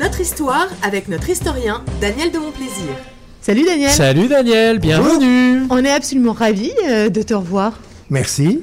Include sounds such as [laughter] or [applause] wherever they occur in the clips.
Notre histoire avec notre historien Daniel de Montplaisir. Salut Daniel. Salut Daniel, bienvenue. On est absolument ravis euh, de te revoir. Merci.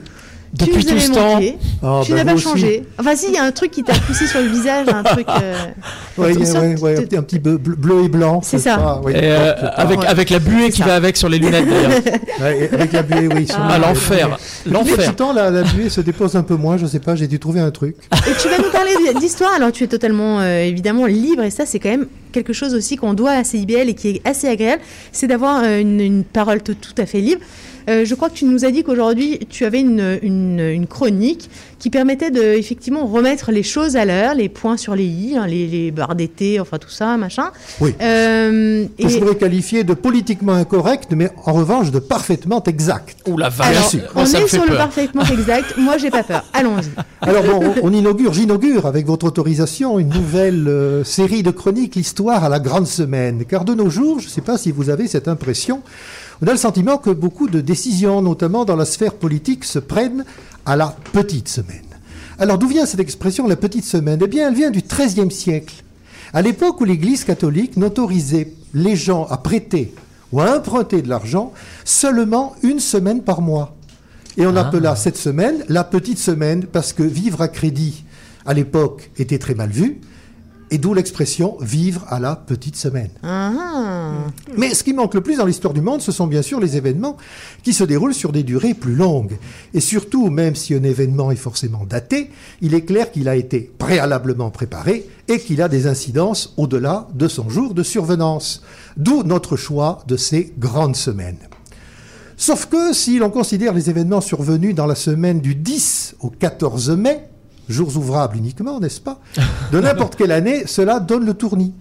Depuis tu tout ce temps. manqué. Oh, tu bah, n'as pas vous aussi. changé. Enfin, si, il y a un truc qui t'a poussé sur le visage, un truc. euh, [laughs] Ouais, ouais, sorte ouais, un petit- un petit bleu, bleu et blanc. C'est ça. sais pas, oui. Et, euh, pas. avec, la buée qui ça. va avec sur les lunettes d'ailleurs. [laughs] Ouais, et avec la buée, oui. sur- Ah, l'enfer. L'enfer. temps, la, la buée se dépose un peu moins, je sais pas, j'ai dû trouver un truc. Et tu vas nous parler d'histoire, alors tu es totalement euh, évidemment libre, et ça c'est quand même quelque chose aussi qu'on doit à CIBL et qui est assez agréable, c'est d'avoir euh, une, une parole tout, tout à fait libre. Euh, je crois que tu nous as dit qu'aujourd'hui tu avais une, une, une chronique qui permettait de effectivement remettre les choses à l'heure, les points sur les i, hein, les, les barres d'été, enfin tout ça, machin. Oui. Euh, Que je et pourrais qualifier de politiquement incorrect, mais en revanche de parfaitement exact. Ouh la vache. alors, on ça est sur le parfaitement exact. [laughs] Moi j'ai pas peur. Allons-y. Alors bon, on, on inaugure, j'inaugure avec votre autorisation une nouvelle euh, série de chroniques, l'histoire à la grande semaine. Car de nos jours, je ne sais pas si vous avez cette impression, on a le sentiment que beaucoup de décisions, notamment dans la sphère politique, se prennent à la petite semaine. Alors d'où vient cette expression, la petite semaine? Eh bien, elle vient du XIIIe siècle. À l'époque où l'Église catholique n'autorisait les gens à prêter ou à emprunter de l'argent seulement une semaine par mois. Et on appela cette semaine la petite semaine parce que vivre à crédit à l'époque était très mal vu. Et d'où l'expression vivre à la petite semaine. Ah. Mais ce qui manque le plus dans l'histoire du monde, ce sont bien sûr les événements qui se déroulent sur des durées plus longues. Et surtout, même si un événement est forcément daté, il est clair qu'il a été préalablement préparé et qu'il a des incidences au-delà de son jour de survenance. D'où notre choix de ces grandes semaines. Sauf que si l'on considère les événements survenus dans la semaine du 10 au 14 mai, jours ouvrables uniquement, n'est-ce pas [laughs] De n'importe quelle année, cela donne le tournis.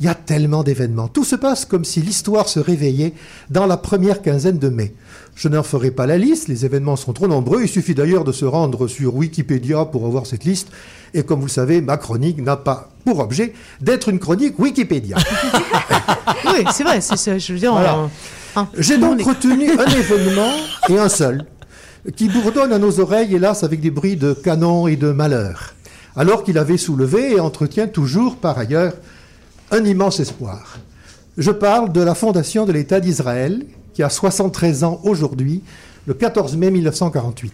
Il y a tellement d'événements. Tout se passe comme si l'histoire se réveillait dans la première quinzaine de mai. Je n'en ferai pas la liste, les événements sont trop nombreux. Il suffit d'ailleurs de se rendre sur Wikipédia pour avoir cette liste. Et comme vous le savez, ma chronique n'a pas pour objet d'être une chronique Wikipédia. [laughs] Oui, c'est vrai. C'est ça. Je veux dire. Voilà. on- hein, J'ai donc retenu un événement et un seul, qui bourdonne à nos oreilles, hélas, avec des bruits de canon et de malheur, alors qu'il avait soulevé et entretient toujours, par ailleurs, un immense espoir. Je parle de la fondation de l'État d'Israël, qui a 73 ans aujourd'hui, le 14 mai 1948.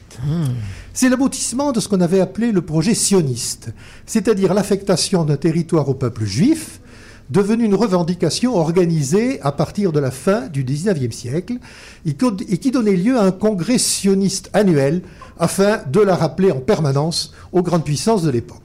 C'est l'aboutissement de ce qu'on avait appelé le projet sioniste, c'est-à-dire l'affectation d'un territoire au peuple juif, devenu une revendication organisée à partir de la fin du XIXe siècle et qui donnait lieu à un congrès sioniste annuel afin de la rappeler en permanence aux grandes puissances de l'époque.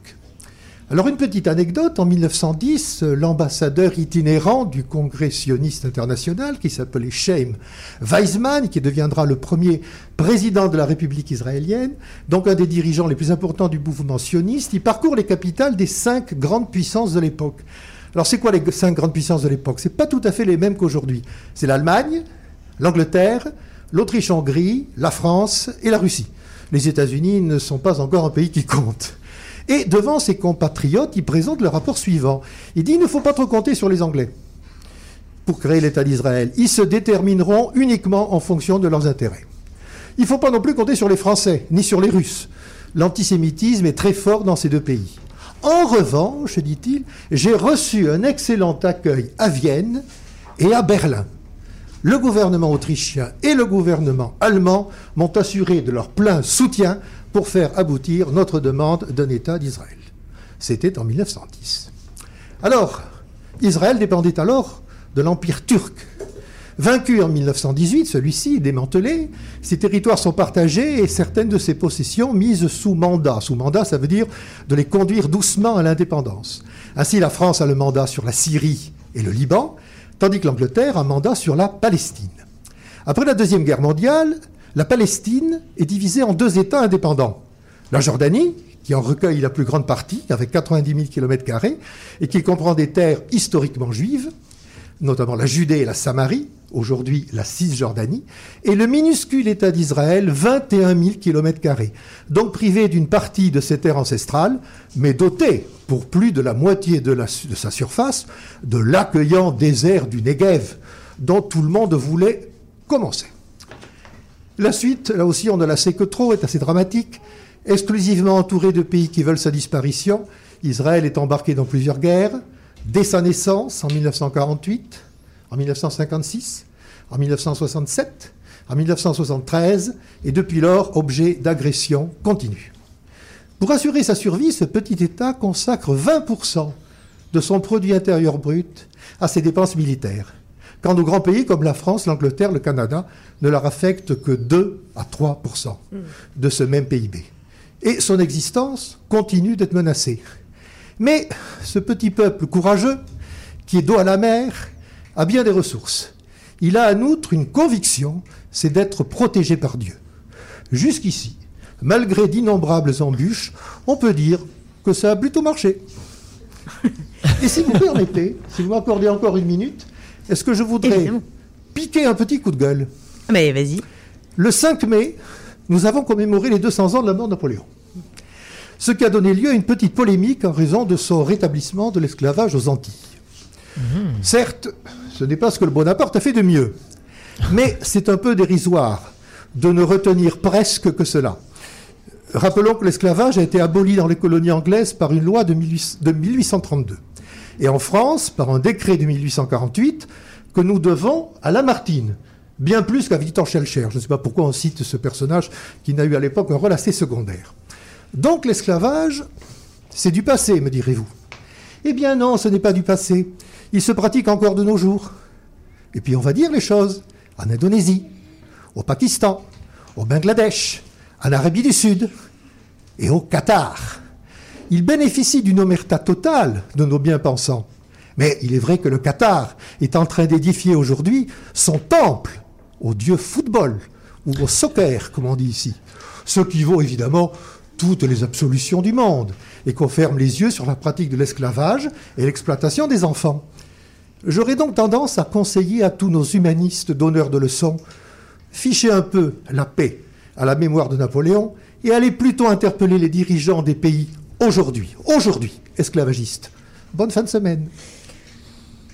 Alors une petite anecdote, en 1910, euh, l'ambassadeur itinérant du Congrès sioniste international, qui s'appelait Shem Weizmann, qui deviendra le premier président de la République israélienne, donc un des dirigeants les plus importants du mouvement sioniste, il parcourt les capitales des cinq grandes puissances de l'époque. Alors c'est quoi les cinq grandes puissances de l'époque? C'est pas tout à fait les mêmes qu'aujourd'hui. C'est l'Allemagne, l'Angleterre, l'Autriche-Hongrie, la France et la Russie. Les États-Unis ne sont pas encore un pays qui compte. Et devant ses compatriotes, il présente le rapport suivant. Il dit il ne faut pas trop compter sur les Anglais pour créer l'État d'Israël. Ils se détermineront uniquement en fonction de leurs intérêts. Il ne faut pas non plus compter sur les Français, ni sur les Russes. L'antisémitisme est très fort dans ces deux pays. En revanche, dit-il, j'ai reçu un excellent accueil à Vienne et à Berlin. Le gouvernement autrichien et le gouvernement allemand m'ont assuré de leur plein soutien pour faire aboutir notre demande d'un État d'Israël. C'était en 1910. Alors, Israël dépendait alors de l'Empire turc. Vaincu en 1918, celui-ci démantelé, ses territoires sont partagés et certaines de ses possessions mises sous mandat. Sous mandat, ça veut dire de les conduire doucement à l'indépendance. Ainsi, la France a le mandat sur la Syrie et le Liban, tandis que l'Angleterre a un mandat sur la Palestine. Après la Deuxième Guerre mondiale, la Palestine est divisée en deux États indépendants. La Jordanie, qui en recueille la plus grande partie, avec 90 000 km, et qui comprend des terres historiquement juives, notamment la Judée et la Samarie, aujourd'hui la Cisjordanie, et le minuscule État d'Israël, 21 000 km, donc privé d'une partie de ses terres ancestrales, mais doté, pour plus de la moitié de, de sa surface, de l'accueillant désert du Negev, dont tout le monde voulait commencer. La suite, là aussi, on ne la sait que trop, est assez dramatique. Exclusivement entouré de pays qui veulent sa disparition, Israël est embarqué dans plusieurs guerres. dès sa naissance en 1948, en 1956, en 1967, en 1973 et depuis lors objet d'agression continue. Pour assurer sa survie, ce petit État consacre 20% de son produit intérieur brut à ses dépenses militaires, quand nos grands pays comme la France, l'Angleterre, le Canada ne leur affectent que 2 à 3% de ce même PIB. Et son existence continue d'être menacée. Mais ce petit peuple courageux, qui est dos à la mer, a bien des ressources. Il a en outre une conviction, c'est d'être protégé par Dieu. Jusqu'ici, malgré d'innombrables embûches, on peut dire que ça a plutôt marché. [laughs] Et si vous permettez, si vous m'accordez encore une minute, est-ce que je voudrais Évidemment. piquer un petit coup de gueule? Ah, Mais vas-y. Le 5 mai, nous avons commémoré les 200 ans de la mort de Napoléon. Ce qui a donné lieu à une petite polémique en raison de son rétablissement de l'esclavage aux Antilles. Certes, ce n'est pas ce que le Bonaparte a fait de mieux, mais c'est un peu dérisoire de ne retenir presque que cela. Rappelons que l'esclavage a été aboli dans les colonies anglaises par une loi de 18- de 1832 et en France par un décret de 1848 que nous devons à Lamartine, bien plus qu'à Victor Schellcher. Je ne sais pas pourquoi on cite ce personnage qui n'a eu à l'époque un rôle assez secondaire. Donc l'esclavage, c'est du passé, me direz-vous. Eh bien non, ce n'est pas du passé. Il se pratique encore de nos jours. Et puis on va dire les choses. En Indonésie, au Pakistan, au Bangladesh, en Arabie du Sud et au Qatar. Il bénéficie d'une omerta totale de nos bien-pensants. Mais il est vrai que le Qatar est en train d'édifier aujourd'hui son temple au dieu football ou au soccer, comme on dit ici. Ce qui vaut évidemment toutes les absolutions du monde et qu'on ferme les yeux sur la pratique de l'esclavage et l'exploitation des enfants. J'aurais donc tendance à conseiller à tous nos humanistes donneurs de leçons, fichez un peu la paix à la mémoire de Napoléon et allez plutôt interpeller les dirigeants des pays aujourd'hui, aujourd'hui, esclavagistes. Bonne fin de semaine.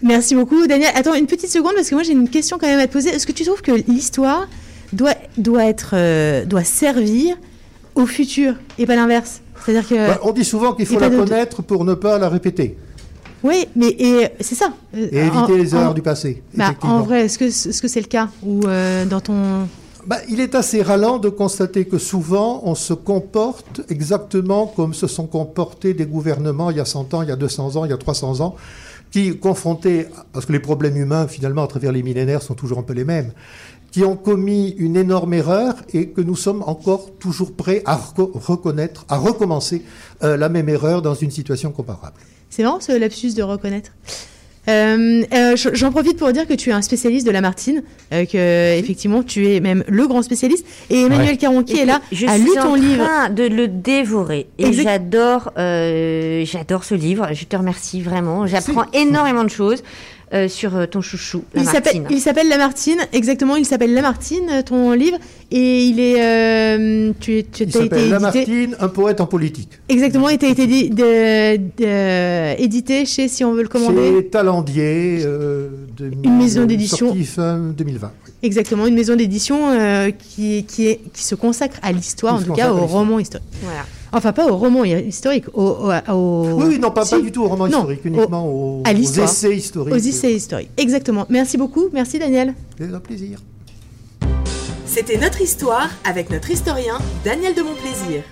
Merci beaucoup, Daniel. Attends une petite seconde parce que moi j'ai une question quand même à te poser. Est-ce que tu trouves que l'histoire doit, doit, euh, doit servir au futur et pas l'inverse C'est-à-dire que. Bah, on dit souvent qu'il faut la de- connaître pour ne pas la répéter Oui, mais et, c'est ça. Euh, et éviter en- les erreurs en- du passé. Bah, en vrai, est-ce que est-ce que c'est le cas Ou euh, dans ton. Bah, il est assez ralent de constater que souvent on se comporte exactement comme se sont comportés des gouvernements il y a 100 ans, il y a 200 ans, il y a 300 ans, qui confrontés, parce que les problèmes humains finalement à travers les millénaires sont toujours un peu les mêmes, qui ont commis une énorme erreur et que nous sommes encore toujours prêts à reco- reconnaître, à recommencer euh, la même erreur dans une situation comparable. C'est marrant ce lapsus de reconnaître. Euh, euh, J'en profite pour dire que tu es un spécialiste de Lamartine, euh, que effectivement tu es même le grand spécialiste. Et Emmanuel Ouais. Caron qui est là je a lu en ton livre. train de le dévorer et j'adore, j'adore ce livre. Je te remercie vraiment. J'apprends énormément de choses euh, sur euh, ton chouchou, Il s'appelle, Lamartine. il s'appelle Lamartine, exactement. Il s'appelle Lamartine, euh, ton livre, et il est, euh, tu, tu Il as été s'appelle édité, Lamartine, un poète en politique. exactement, il t'a été di- de- de- édité chez, si on veut le commander, Chez Talandier, euh, de- Une maison d'édition. fin 2020. oui. exactement, une maison d'édition euh, qui, qui, est, qui se consacre à l'histoire, en tout cas au roman historique. Voilà. Enfin, pas au roman historique, au, au, au- Oui, non, pas, si, pas du tout au roman Non, historique, uniquement aux, à aux l'histoire. essais historiques. aux essais historiques. Exactement. Merci beaucoup, merci Daniel. C'est un plaisir. C'était notre histoire avec notre historien Daniel de Montplaisir.